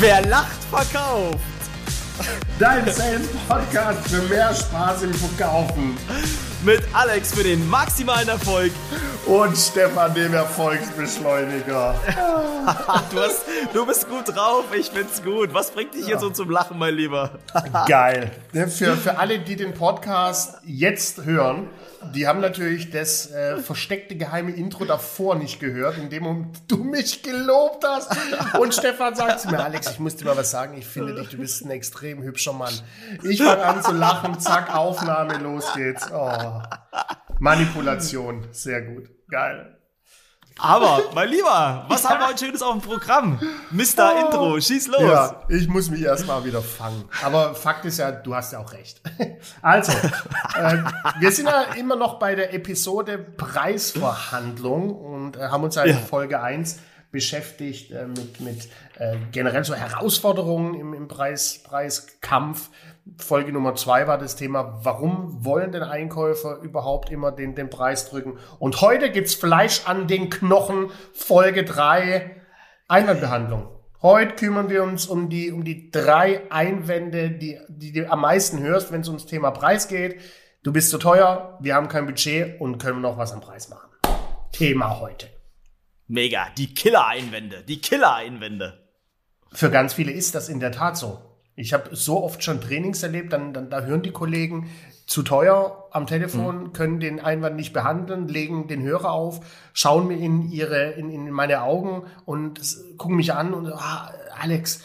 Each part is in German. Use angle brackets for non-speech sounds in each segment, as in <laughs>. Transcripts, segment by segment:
Wer lacht, verkauft. Dein Sales Podcast für mehr Spaß im Verkaufen. Mit Alex für den maximalen Erfolg. Und Stefan, dem Erfolgsbeschleuniger. <laughs> du, hast, du bist gut drauf, ich find's gut. Was bringt dich hier so zum Lachen, mein Lieber? <laughs> Geil. Für, für alle, die den Podcast jetzt hören, die haben natürlich das äh, versteckte geheime Intro davor nicht gehört, in dem du mich gelobt hast. Und Stefan sagt zu mir, Alex, ich muss dir mal was sagen, ich finde dich, du bist ein extrem hübscher Mann. Ich fange an zu lachen, zack, Aufnahme, los geht's. Oh. Manipulation, sehr gut. Geil. Aber, mein Lieber, was haben wir heute Schönes auf dem Programm? Mr. Oh. Intro, schieß los. Ja, ich muss mich erstmal wieder fangen. Aber Fakt ist ja, du hast ja auch recht. <laughs> Also, äh, wir sind ja immer noch bei der Episode Preisverhandlung und äh, haben uns ja in ja. Folge 1 beschäftigt äh, mit, mit äh, generell so Herausforderungen im, im Preis, Preiskampf. Folge Nummer zwei war das Thema, warum wollen denn Einkäufer überhaupt immer den, den Preis drücken? Und heute gibt's Fleisch an den Knochen, Folge drei Einwandbehandlung. Heute kümmern wir uns um die, um die drei Einwände, die, die du am meisten hörst, wenn es ums Thema Preis geht. Du bist zu teuer, wir haben kein Budget und können noch was am Preis machen. Thema heute. Mega, die Killer-Einwände, die Killer-Einwände. Für ganz viele ist das in der Tat so. Ich habe so oft schon Trainings erlebt, dann, dann da hören die Kollegen zu teuer am Telefon, mhm. können den Einwand nicht behandeln, legen den Hörer auf, schauen mir in ihre in, in meine Augen und gucken mich an und ah, Alex,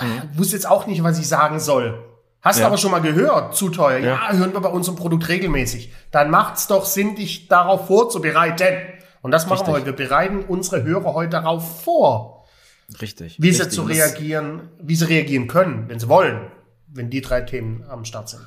mhm. wusste jetzt auch nicht, was ich sagen soll. Hast ja. du aber schon mal gehört, zu teuer. Ja. ja, hören wir bei unserem Produkt regelmäßig. Dann macht's doch Sinn, dich darauf vorzubereiten. Und das machen Richtig. wir heute. Wir bereiten unsere Hörer heute darauf vor. Richtig. Wie richtig. sie zu reagieren, wie sie reagieren können, wenn sie wollen, wenn die drei Themen am Start sind.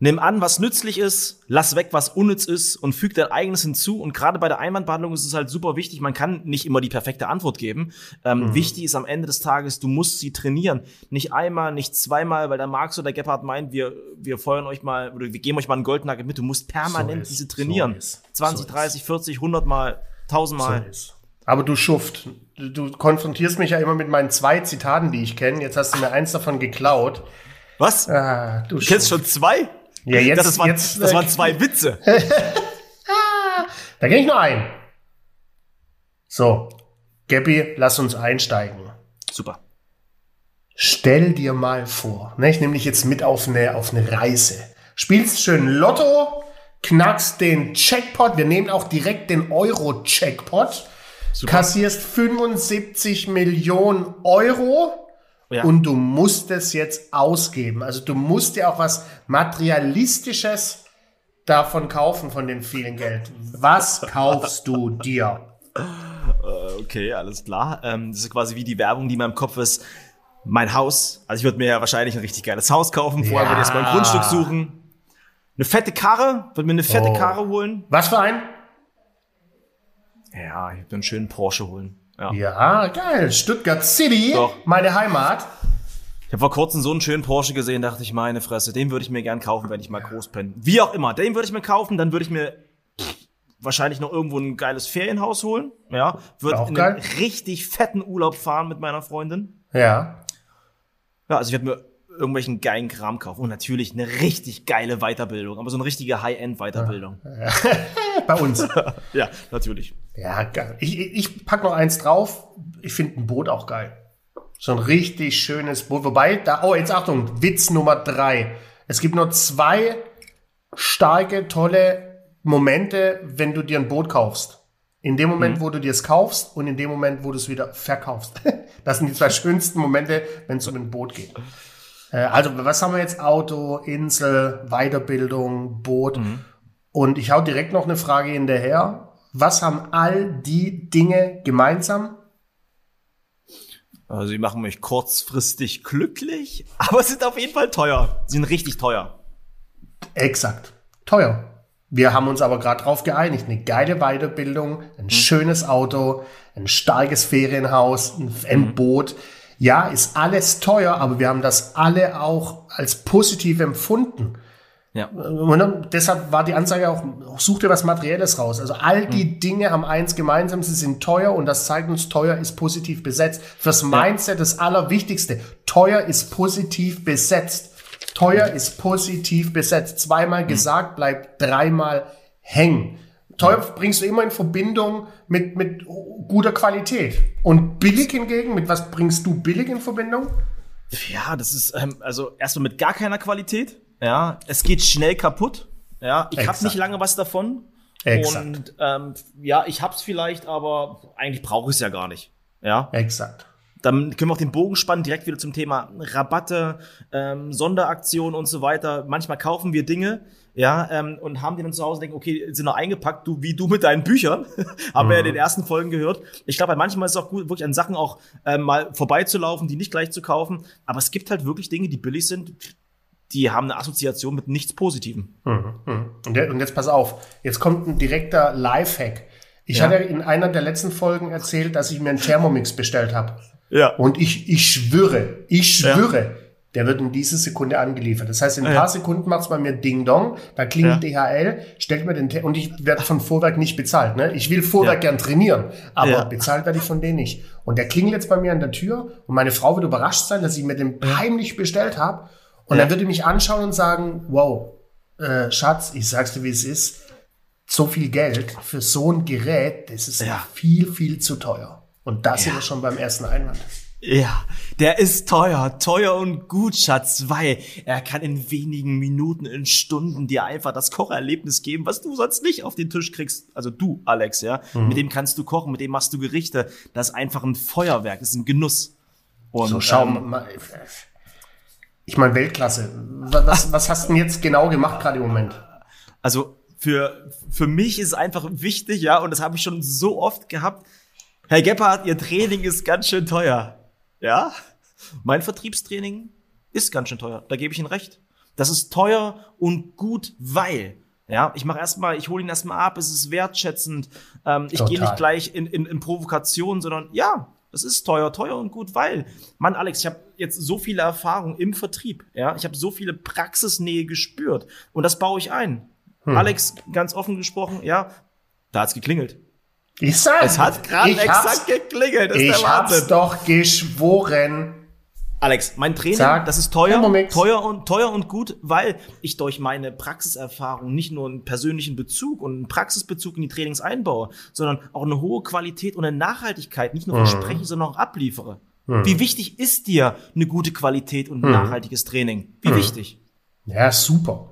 Nimm an, was nützlich ist, lass weg, was unnütz ist und füg dein eigenes hinzu. Und gerade bei der Einwandbehandlung ist es halt super wichtig, man kann nicht immer die perfekte Antwort geben. Ähm, mhm. Wichtig ist am Ende des Tages, du musst sie trainieren. Nicht einmal, nicht zweimal, weil der Marx oder der Gebhardt meint, wir, wir feuern euch mal oder wir geben euch mal einen Goldnugget mit. Du musst permanent so diese trainieren. So 20, so 30, 40, 100 Mal, 1000 Mal. So aber du Schuft, du, du konfrontierst mich ja immer mit meinen zwei Zitaten, die ich kenne. Jetzt hast du mir eins davon geklaut. Was? Ah, du, du kennst schon zwei? Ja, jetzt. Das, waren, jetzt, das waren zwei Witze. <laughs> da gehe ich nur ein. So, Gabby, lass uns einsteigen. Super. Stell dir mal vor, ne, ich nehme dich jetzt mit auf eine, auf eine Reise. Spielst schön Lotto, knackst den Checkpot. Wir nehmen auch direkt den Euro-Checkpot kassierst 75 Millionen Euro ja. und du musst es jetzt ausgeben. Also du musst dir auch was Materialistisches davon kaufen, von dem vielen Geld. Was <laughs> kaufst du dir? Äh, okay, alles klar. Ähm, das ist quasi wie die Werbung, die in meinem Kopf ist. Mein Haus. Also ich würde mir ja wahrscheinlich ein richtig geiles Haus kaufen. Vorher ja. würde ich erstmal ein Grundstück suchen. Eine fette Karre. Würde mir eine fette oh. Karre holen. Was für ein? Ja, ich würde einen schönen Porsche holen. Ja. ja, geil. Stuttgart City, Doch. meine Heimat. Ich habe vor kurzem so einen schönen Porsche gesehen, dachte ich, meine Fresse, den würde ich mir gern kaufen, wenn ich mal groß bin. Wie auch immer, den würde ich mir kaufen, dann würde ich mir wahrscheinlich noch irgendwo ein geiles Ferienhaus holen. Ja, würde in einen richtig fetten Urlaub fahren mit meiner Freundin. Ja. Ja, also ich würde mir irgendwelchen geilen Kram kaufen. Und natürlich eine richtig geile Weiterbildung, aber so eine richtige High-End-Weiterbildung. Ja. <laughs> Bei uns. <laughs> ja, natürlich. Ja, geil. Ich, ich pack noch eins drauf. Ich finde ein Boot auch geil. So ein richtig schönes Boot. Wobei, da, oh, jetzt Achtung, Witz Nummer drei. Es gibt nur zwei starke, tolle Momente, wenn du dir ein Boot kaufst. In dem Moment, mhm. wo du dir es kaufst und in dem Moment, wo du es wieder verkaufst. <laughs> Das sind die zwei schönsten Momente, wenn es um ein Boot geht. Äh, also, was haben wir jetzt? Auto, Insel, Weiterbildung, Boot. Mhm. Und ich hau direkt noch eine Frage hinterher. Was haben all die Dinge gemeinsam? Also, sie machen mich kurzfristig glücklich, <laughs> aber sind auf jeden Fall teuer. Sie sind richtig teuer. Exakt. Teuer. Wir haben uns aber gerade drauf geeinigt. Eine geile Weiterbildung, ein mhm. schönes Auto, ein starkes Ferienhaus, ein, ein mhm. Boot ja, ist alles teuer, aber wir haben das alle auch als positiv empfunden. Ja. Und deshalb war die Ansage auch, such dir was Materielles raus. Also all die mhm. Dinge haben eins gemeinsam, sie sind teuer und das zeigt uns, teuer ist positiv besetzt. Fürs Mindset das Allerwichtigste. Teuer ist positiv besetzt. Teuer ist positiv besetzt. Zweimal mhm. gesagt, bleibt dreimal hängen. Teuer bringst du immer in Verbindung mit, mit guter Qualität. Und billig hingegen, mit was bringst du billig in Verbindung? Ja, das ist ähm, also erstmal mit gar keiner Qualität. Ja, es geht schnell kaputt. Ja, ich habe nicht lange was davon. Exakt. Und ähm, ja, ich hab's vielleicht, aber eigentlich brauche ich es ja gar nicht. Ja. Exakt. Dann können wir auch den Bogen spannen, direkt wieder zum Thema Rabatte, ähm, Sonderaktionen und so weiter. Manchmal kaufen wir Dinge, ja, ähm, und haben die dann zu Hause denken, okay, sind noch eingepackt, du, wie du mit deinen Büchern, <laughs> haben mhm. wir ja in den ersten Folgen gehört. Ich glaube, manchmal ist es auch gut, wirklich an Sachen auch ähm, mal vorbeizulaufen, die nicht gleich zu kaufen. Aber es gibt halt wirklich Dinge, die billig sind, die haben eine Assoziation mit nichts Positivem. Mhm, mhm. Und, jetzt pass auf, jetzt kommt ein direkter Lifehack. Ich ja. hatte in einer der letzten Folgen erzählt, dass ich mir einen Thermomix bestellt habe. Ja. Und ich, ich schwöre, ich schwöre, ja. der wird in dieser Sekunde angeliefert. Das heißt, in ein paar Sekunden macht's bei mir Ding Dong, da klingt DHL, stellt mir den, Te und ich werde von Vorwerk nicht bezahlt. Ne? Ich will Vorwerk gern trainieren, aber bezahlt werde ich von denen nicht. Und der klingelt jetzt bei mir an der Tür und meine Frau wird überrascht sein, dass ich mir den heimlich bestellt habe. Und ja. dann würde ich mich anschauen und sagen, wow, äh, Schatz, ich sag's dir, wie es ist, so viel Geld für so ein Gerät, das ist ja. viel, viel zu teuer. Und das ja. sind wir schon beim ersten Einwand. Ja, der ist teuer, teuer und gut, Schatz, weil er kann in wenigen Minuten, in Stunden dir einfach das Kocherlebnis geben, was du sonst nicht auf den Tisch kriegst. Also du, Alex, ja, mhm. mit dem kannst du kochen, mit dem machst du Gerichte. Das ist einfach ein Feuerwerk, das ist ein Genuss. Und, so, schau ähm, mal. Ich meine, Weltklasse. Was, was hast du denn jetzt genau gemacht gerade im Moment? Also für, für mich ist einfach wichtig, ja, und das habe ich schon so oft gehabt. Herr Gebhardt, Ihr Training ist ganz schön teuer. Ja? Mein Vertriebstraining ist ganz schön teuer. Da gebe ich Ihnen recht. Das ist teuer und gut, weil ja, ich mache erstmal, ich hole ihn erstmal ab, es ist wertschätzend. Ähm, ich gehe nicht gleich in, in, in Provokation, sondern ja, das ist teuer, teuer und gut, weil, Mann, Alex, ich habe jetzt so viele Erfahrungen im Vertrieb, ja, ich habe so viele Praxisnähe gespürt und das baue ich ein. Hm. Alex, ganz offen gesprochen, ja, da hat's geklingelt. Ich sag, es hat gerade exakt geklingelt. Ist ich hab's doch geschworen. Alex, mein Training, Sag, das ist teuer, teuer und teuer und gut, weil ich durch meine Praxiserfahrung nicht nur einen persönlichen Bezug und einen Praxisbezug in die Trainings einbaue, sondern auch eine hohe Qualität und eine Nachhaltigkeit nicht nur mhm. verspreche, sondern auch abliefere. Mhm. Wie wichtig ist dir eine gute Qualität und ein mhm. nachhaltiges Training? Wie mhm. wichtig? Ja, super.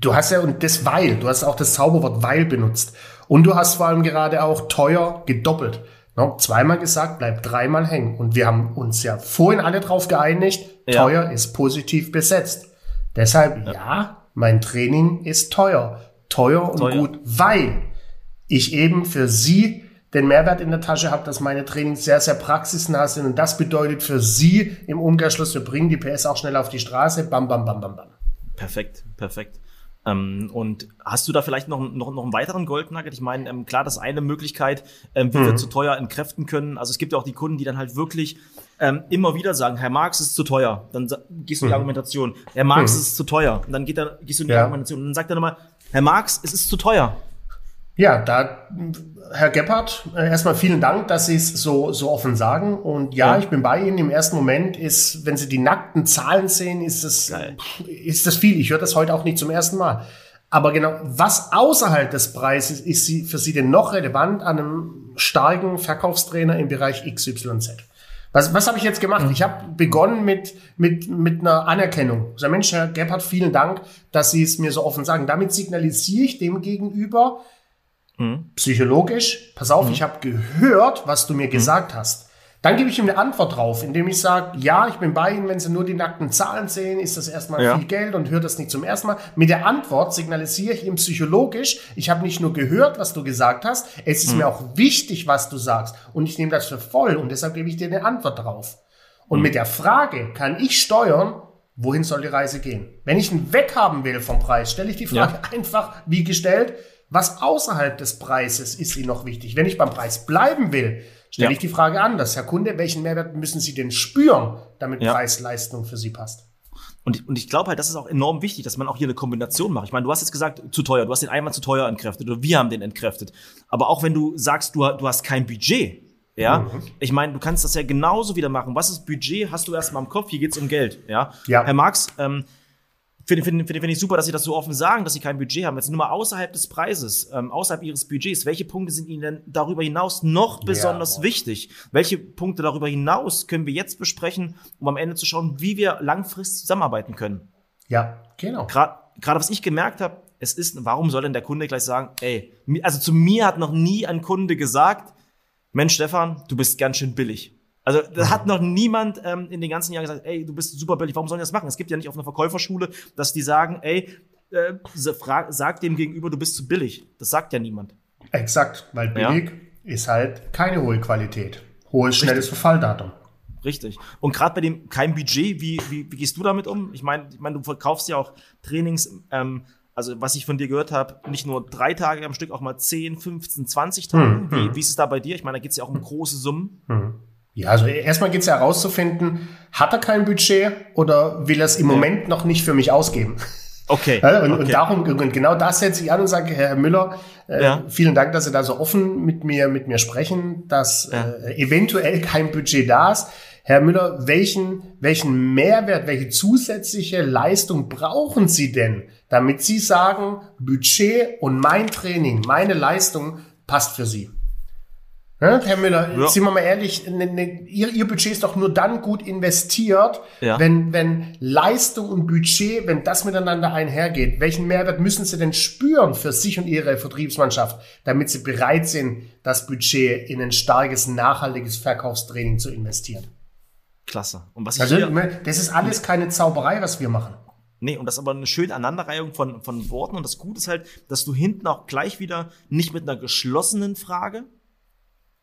Du hast ja, und das weil, du hast auch das Zauberwort weil benutzt. Und du hast vor allem gerade auch teuer gedoppelt. No, zweimal gesagt, bleibt dreimal hängen. Und wir haben uns ja vorhin alle drauf geeinigt, ja. teuer ist positiv besetzt. Deshalb, ja. ja, mein Training ist teuer. Teuer und teuer. gut, weil ich eben für Sie den Mehrwert in der Tasche habe, dass meine Trainings sehr, sehr praxisnah sind. Und das bedeutet für Sie im Umkehrschluss, wir bringen die PS auch schnell auf die Straße. Bam, bam, bam, bam, bam. Perfekt, perfekt. Ähm, und hast du da vielleicht noch, noch, noch einen weiteren Goldnugget? Ich meine, ähm, klar, das ist eine Möglichkeit, ähm, wie mhm. wir zu teuer entkräften können. Also es gibt ja auch die Kunden, die dann halt wirklich ähm, immer wieder sagen, Herr Marx ist zu teuer. Dann gehst du in die mhm. Argumentation. Herr Marx mhm. ist zu teuer. Und dann geht er, gehst du in die ja. Argumentation. Und dann sagt er nochmal, Herr Marx, es ist zu teuer. Ja, da, Herr Gebhardt, äh, erstmal vielen Dank, dass Sie es so, so offen sagen. Und ja, ja, ich bin bei Ihnen. Im ersten Moment ist, wenn Sie die nackten Zahlen sehen, ist das, ist das viel. Ich höre das heute auch nicht zum ersten Mal. Aber genau, was außerhalb des Preises ist Sie, für Sie denn noch relevant an einem starken Verkaufstrainer im Bereich XYZ? Was, was habe ich jetzt gemacht? Mhm. Ich habe begonnen mit, mit, mit einer Anerkennung. Also Mensch, Herr Gebhardt, vielen Dank, dass Sie es mir so offen sagen. Damit signalisiere ich dem gegenüber, Mhm. Psychologisch, pass auf, mhm. ich habe gehört, was du mir mhm. gesagt hast. Dann gebe ich ihm eine Antwort drauf, indem ich sage, ja, ich bin bei Ihnen, wenn Sie nur die nackten Zahlen sehen, ist das erstmal ja. viel Geld und hört das nicht zum ersten Mal. Mit der Antwort signalisiere ich ihm psychologisch, ich habe nicht nur gehört, was du gesagt hast, es ist mhm. mir auch wichtig, was du sagst und ich nehme das für voll und deshalb gebe ich dir eine Antwort drauf. Und mhm. mit der Frage kann ich steuern, wohin soll die Reise gehen. Wenn ich einen weghaben will vom Preis, stelle ich die Frage ja. <laughs> einfach wie gestellt, was außerhalb des Preises ist Ihnen noch wichtig? Wenn ich beim Preis bleiben will, stelle ja. ich die Frage anders. Herr Kunde, welchen Mehrwert müssen Sie denn spüren, damit ja. Preis-Leistung für Sie passt? Und, und ich glaube halt, das ist auch enorm wichtig, dass man auch hier eine Kombination macht. Ich meine, du hast jetzt gesagt, zu teuer, du hast den Einwand zu teuer entkräftet oder wir haben den entkräftet. Aber auch wenn du sagst, du, du hast kein Budget, ja, mhm. ich meine, du kannst das ja genauso wieder machen. Was ist Budget? Hast du erstmal im Kopf, hier geht's um Geld, ja. ja. Herr Marx, ähm, finde find, find, find ich super, dass Sie das so offen sagen, dass Sie kein Budget haben. Jetzt nur mal außerhalb des Preises, ähm, außerhalb Ihres Budgets. Welche Punkte sind Ihnen denn darüber hinaus noch besonders ja, wichtig? Welche Punkte darüber hinaus können wir jetzt besprechen, um am Ende zu schauen, wie wir langfristig zusammenarbeiten können? Ja, genau. Gerade was ich gemerkt habe, es ist, warum soll denn der Kunde gleich sagen, ey, also zu mir hat noch nie ein Kunde gesagt, Mensch, Stefan, du bist ganz schön billig. Also da hat noch niemand ähm, in den ganzen Jahren gesagt, ey, du bist super billig, warum sollen die das machen? Es gibt ja nicht auf einer Verkäuferschule, dass die sagen, ey, äh, sag dem gegenüber, du bist zu billig. Das sagt ja niemand. Exakt, weil billig ja. ist halt keine hohe Qualität. Hohes, schnelles Richtig. Verfalldatum. Richtig. Und gerade bei dem kein Budget, wie, wie, wie gehst du damit um? Ich meine, ich mein, du verkaufst ja auch Trainings, ähm, also was ich von dir gehört habe, nicht nur drei Tage am Stück, auch mal 10, 15, 20 Tage. Hm, wie, hm. wie ist es da bei dir? Ich meine, da geht es ja auch um große Summen. Hm. Ja, also erstmal geht es ja herauszufinden, hat er kein Budget oder will er es im ja. Moment noch nicht für mich ausgeben? Okay. <laughs> Ja, und, okay. und darum, und genau das setze ich an und sage, Herr Müller, äh, ja. vielen Dank, dass Sie da so offen mit mir, mit mir sprechen, dass äh, eventuell kein Budget da ist. Herr Müller, welchen, welchen Mehrwert, welche zusätzliche Leistung brauchen Sie denn, damit Sie sagen, Budget und mein Training, meine Leistung passt für Sie? Ja, Herr Müller, ja. sind wir mal ehrlich, ne, ne, ihr, ihr Budget ist doch nur dann gut investiert, ja. wenn, wenn Leistung und Budget, wenn das miteinander einhergeht. Welchen Mehrwert müssen Sie denn spüren für sich und Ihre Vertriebsmannschaft, damit Sie bereit sind, das Budget in ein starkes, nachhaltiges Verkaufstraining zu investieren? Klasse. Und was ich also, hier, das ist alles keine Zauberei, was wir machen. Nee, und das ist aber eine schöne Aneinanderreihung von, von Worten. Und das Gute ist halt, dass du hinten auch gleich wieder nicht mit einer geschlossenen Frage,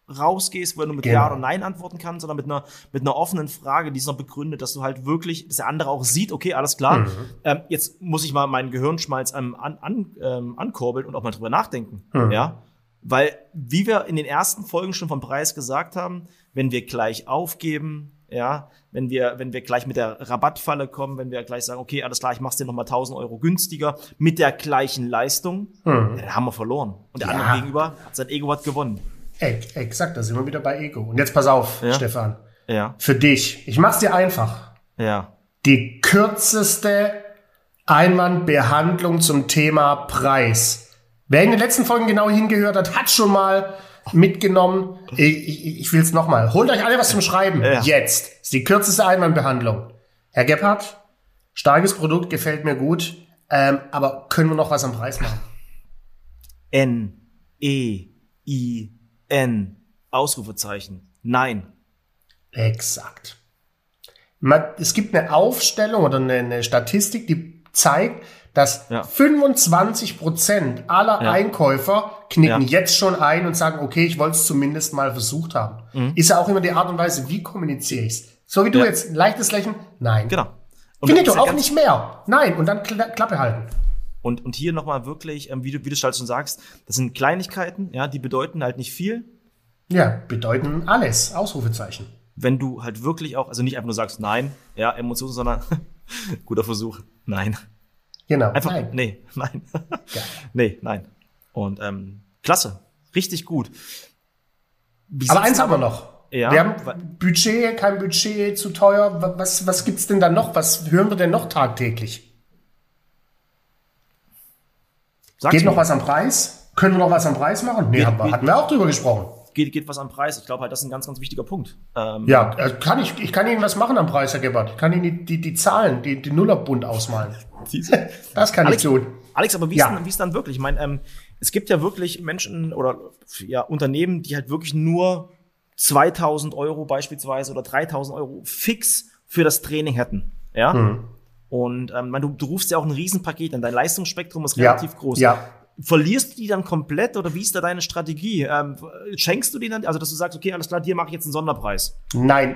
rausgehst, wo du mit genau. Ja oder Nein antworten kannst, sondern mit einer, mit einer offenen Frage, die ist noch begründet, dass du halt wirklich, dass der andere auch sieht, okay, alles klar, mhm. ähm, jetzt muss ich mal meinen Gehirnschmalz ähm, an, an, ähm, ankurbeln und auch mal drüber nachdenken. Mhm. Ja. Weil, wie wir in den ersten Folgen schon vom Preis gesagt haben, wenn wir gleich aufgeben, ja, wenn wir, wenn wir gleich mit der Rabattfalle kommen, wenn wir gleich sagen, okay, alles klar, ich mach's dir nochmal 1000 Euro günstiger mit der gleichen Leistung, mhm. dann haben wir verloren. Und der ja. andere gegenüber hat sein Ego hat gewonnen. Exakt, da sind wir wieder bei Ego. Und jetzt pass auf, ja. Stefan. Ja. Für dich. Ich mach's dir einfach. Ja. Die kürzeste Einwandbehandlung zum Thema Preis. Wer in den letzten Folgen genau hingehört hat, hat schon mal mitgenommen. Ich, ich, ich will es nochmal. Holt euch alle was zum Schreiben. Ja. Jetzt. ist die kürzeste Einwandbehandlung. Herr Gebhardt, starkes Produkt, gefällt mir gut. Ähm, aber können wir noch was am Preis machen? N, E, I, N. Ausrufezeichen. Nein. Exakt. Es gibt eine Aufstellung oder eine Statistik, die zeigt, dass ja. 25 Prozent aller ja. Einkäufer knicken ja. jetzt schon ein und sagen, okay, ich wollte es zumindest mal versucht haben. Mhm. Ist ja auch immer die Art und Weise, wie kommuniziere ich es. So wie du jetzt, leichtes Lächeln, nein. Genau. Finde ich doch auch nicht mehr. Nein, und dann Klappe halten. Und, und hier nochmal wirklich, ähm, wie, du, wie du schon sagst, das sind Kleinigkeiten, ja, die bedeuten halt nicht viel. Ja, bedeuten alles. Ausrufezeichen. Wenn du halt wirklich auch, also nicht einfach nur sagst, nein, ja, Emotionen, sondern <laughs> guter Versuch, nein. Genau. Einfach, nein. nee, nein. Ja. <laughs> nee, nein. Und ähm, klasse, richtig gut. Wie aber eins haben wir noch. Ja, wir haben Budget, kein Budget, zu teuer. Was, was gibt's denn da noch? Was hören wir denn noch tagtäglich? Sag's geht mir. noch was am Preis? Können wir noch was am Preis machen? Nee, geht, haben wir, hatten wir auch drüber gesprochen. Geht, geht was am Preis? Ich glaube halt, das ist ein ganz, ganz wichtiger Punkt. Ähm, ja, äh, kann ich, ich kann Ihnen was machen am Preis, Herr Gebhardt. Ich kann Ihnen die, die, die Zahlen, die, die Nullerbund ausmalen. <laughs> das kann Alex, ich tun. Alex, aber wie ja. ist, dann, wie ist dann wirklich? Ich meine, ähm, es gibt ja wirklich Menschen oder ja, Unternehmen, die halt wirklich nur 2000 Euro beispielsweise oder 3000 Euro fix für das Training hätten. Ja. Mhm. Und ähm, du, du rufst ja auch ein Riesenpaket an. Dein Leistungsspektrum ist relativ ja, groß. Ja. Verlierst du die dann komplett oder wie ist da deine Strategie? Ähm, schenkst du die dann, also dass du sagst, okay, alles klar, dir mache ich jetzt einen Sonderpreis? Nein.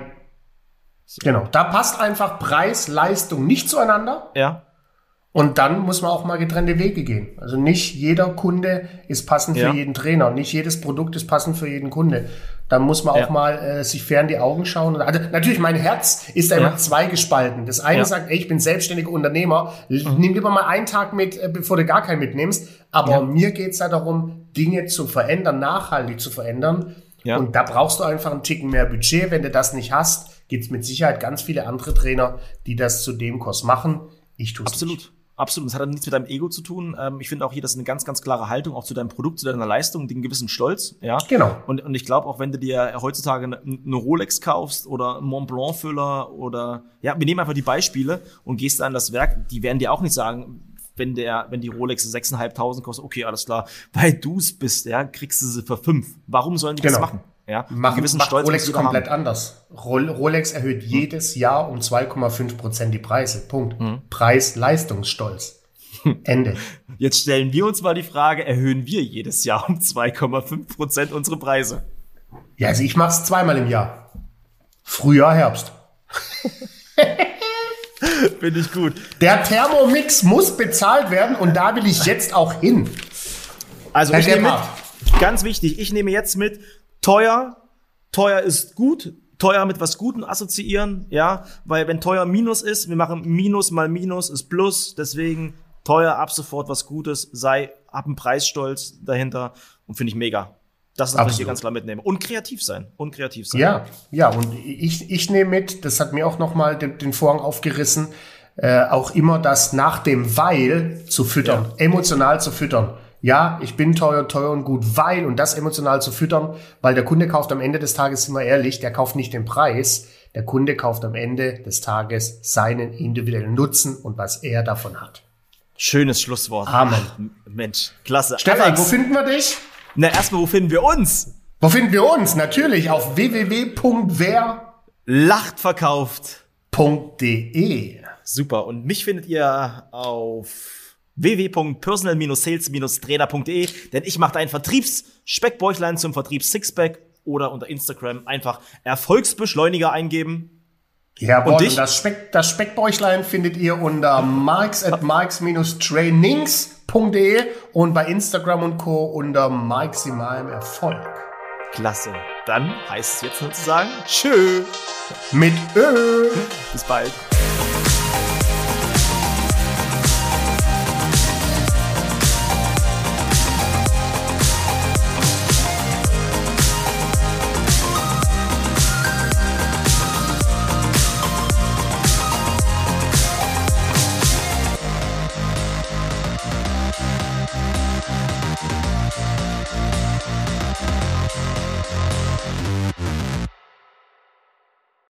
So. Genau. Da passt einfach Preis, Leistung nicht zueinander. Ja. Und dann muss man auch mal getrennte Wege gehen. Also nicht jeder Kunde ist passend ja. für jeden Trainer, nicht jedes Produkt ist passend für jeden Kunde. Da muss man auch ja. mal äh, sich fern die Augen schauen. Also natürlich, mein Herz ist da immer zweigespalten. Das eine sagt, ey, ich bin selbstständiger Unternehmer, mhm. nimm lieber mal einen Tag mit, äh, bevor du gar keinen mitnimmst. Aber mir geht's da darum, Dinge zu verändern, nachhaltig zu verändern. Und da brauchst du einfach einen Ticken mehr Budget. Wenn du das nicht hast, gibt's mit Sicherheit ganz viele andere Trainer, die das zu dem Kurs machen. Ich tue es Absolut. Nicht. Absolut, das hat nichts mit deinem Ego zu tun. Ähm, ich finde auch hier, das ist eine ganz, ganz klare Haltung auch zu deinem Produkt, zu deiner Leistung, den gewissen Stolz. Ja, genau. Und, und ich glaube auch, wenn du dir heutzutage eine, eine Rolex kaufst oder einen Mont Blanc Füller oder ja, wir nehmen einfach die Beispiele und gehst da an das Werk, die werden dir auch nicht sagen, wenn der, wenn die Rolex 6.500 kostet, okay, alles klar, weil du es bist, ja, kriegst du sie für fünf. Warum sollen die genau. das machen? Ja, machen, gewissen macht Stolz Rolex komplett haben. anders. Rolex erhöht hm. jedes Jahr um 2,5 Prozent die Preise. Punkt. Hm. Preis-Leistungsstolz. <laughs> Ende. Jetzt stellen wir uns mal die Frage, erhöhen wir jedes Jahr um 2,5 Prozent unsere Preise? Ja, also ich mache es zweimal im Jahr. Frühjahr, Herbst. <laughs> Finde ich gut. Der Thermomix muss bezahlt werden und da will ich jetzt auch hin. Also ich nehme mit, ganz wichtig, ich nehme jetzt mit, teuer, teuer ist gut, teuer mit was Gutem assoziieren, ja, weil wenn teuer Minus ist, wir machen Minus mal Minus ist Plus, deswegen teuer ab sofort was Gutes, sei, hab einen Preisstolz dahinter und finde ich mega. Das ist was ich hier ganz klar mitnehme. Und kreativ sein. Und kreativ sein. Ja, ja, und ich, ich nehme mit, das hat mir auch nochmal den, den Vorhang aufgerissen, äh, auch immer das nach dem Weil zu füttern, ja. emotional zu füttern ja, ich bin teuer, teuer und gut, weil, und das emotional zu füttern, weil der Kunde kauft am Ende des Tages, sind wir ehrlich, der kauft nicht den Preis, der Kunde kauft am Ende des Tages seinen individuellen Nutzen und was er davon hat. Schönes Schlusswort. Amen. Ach, Mensch, klasse. Stefan, Alex, wo finden wir dich? Na, erstmal, wo finden wir uns? Wo finden wir uns? Natürlich auf www.wer lachtverkauft.de. Super. Und mich findet ihr auf www.personal-sales-trainer.de, denn ich mache dein Vertriebsspeckbäuchlein zum Vertrieb Sixpack oder unter Instagram einfach Erfolgsbeschleuniger eingeben. Jawohl, und, dich? und das, Speck, das Speckbäuchlein findet ihr unter marks at marks-trainings.de und bei Instagram und Co. unter maximalem Erfolg. Klasse. Dann heißt es jetzt sozusagen Tschö. Mit Ö. Bis bald.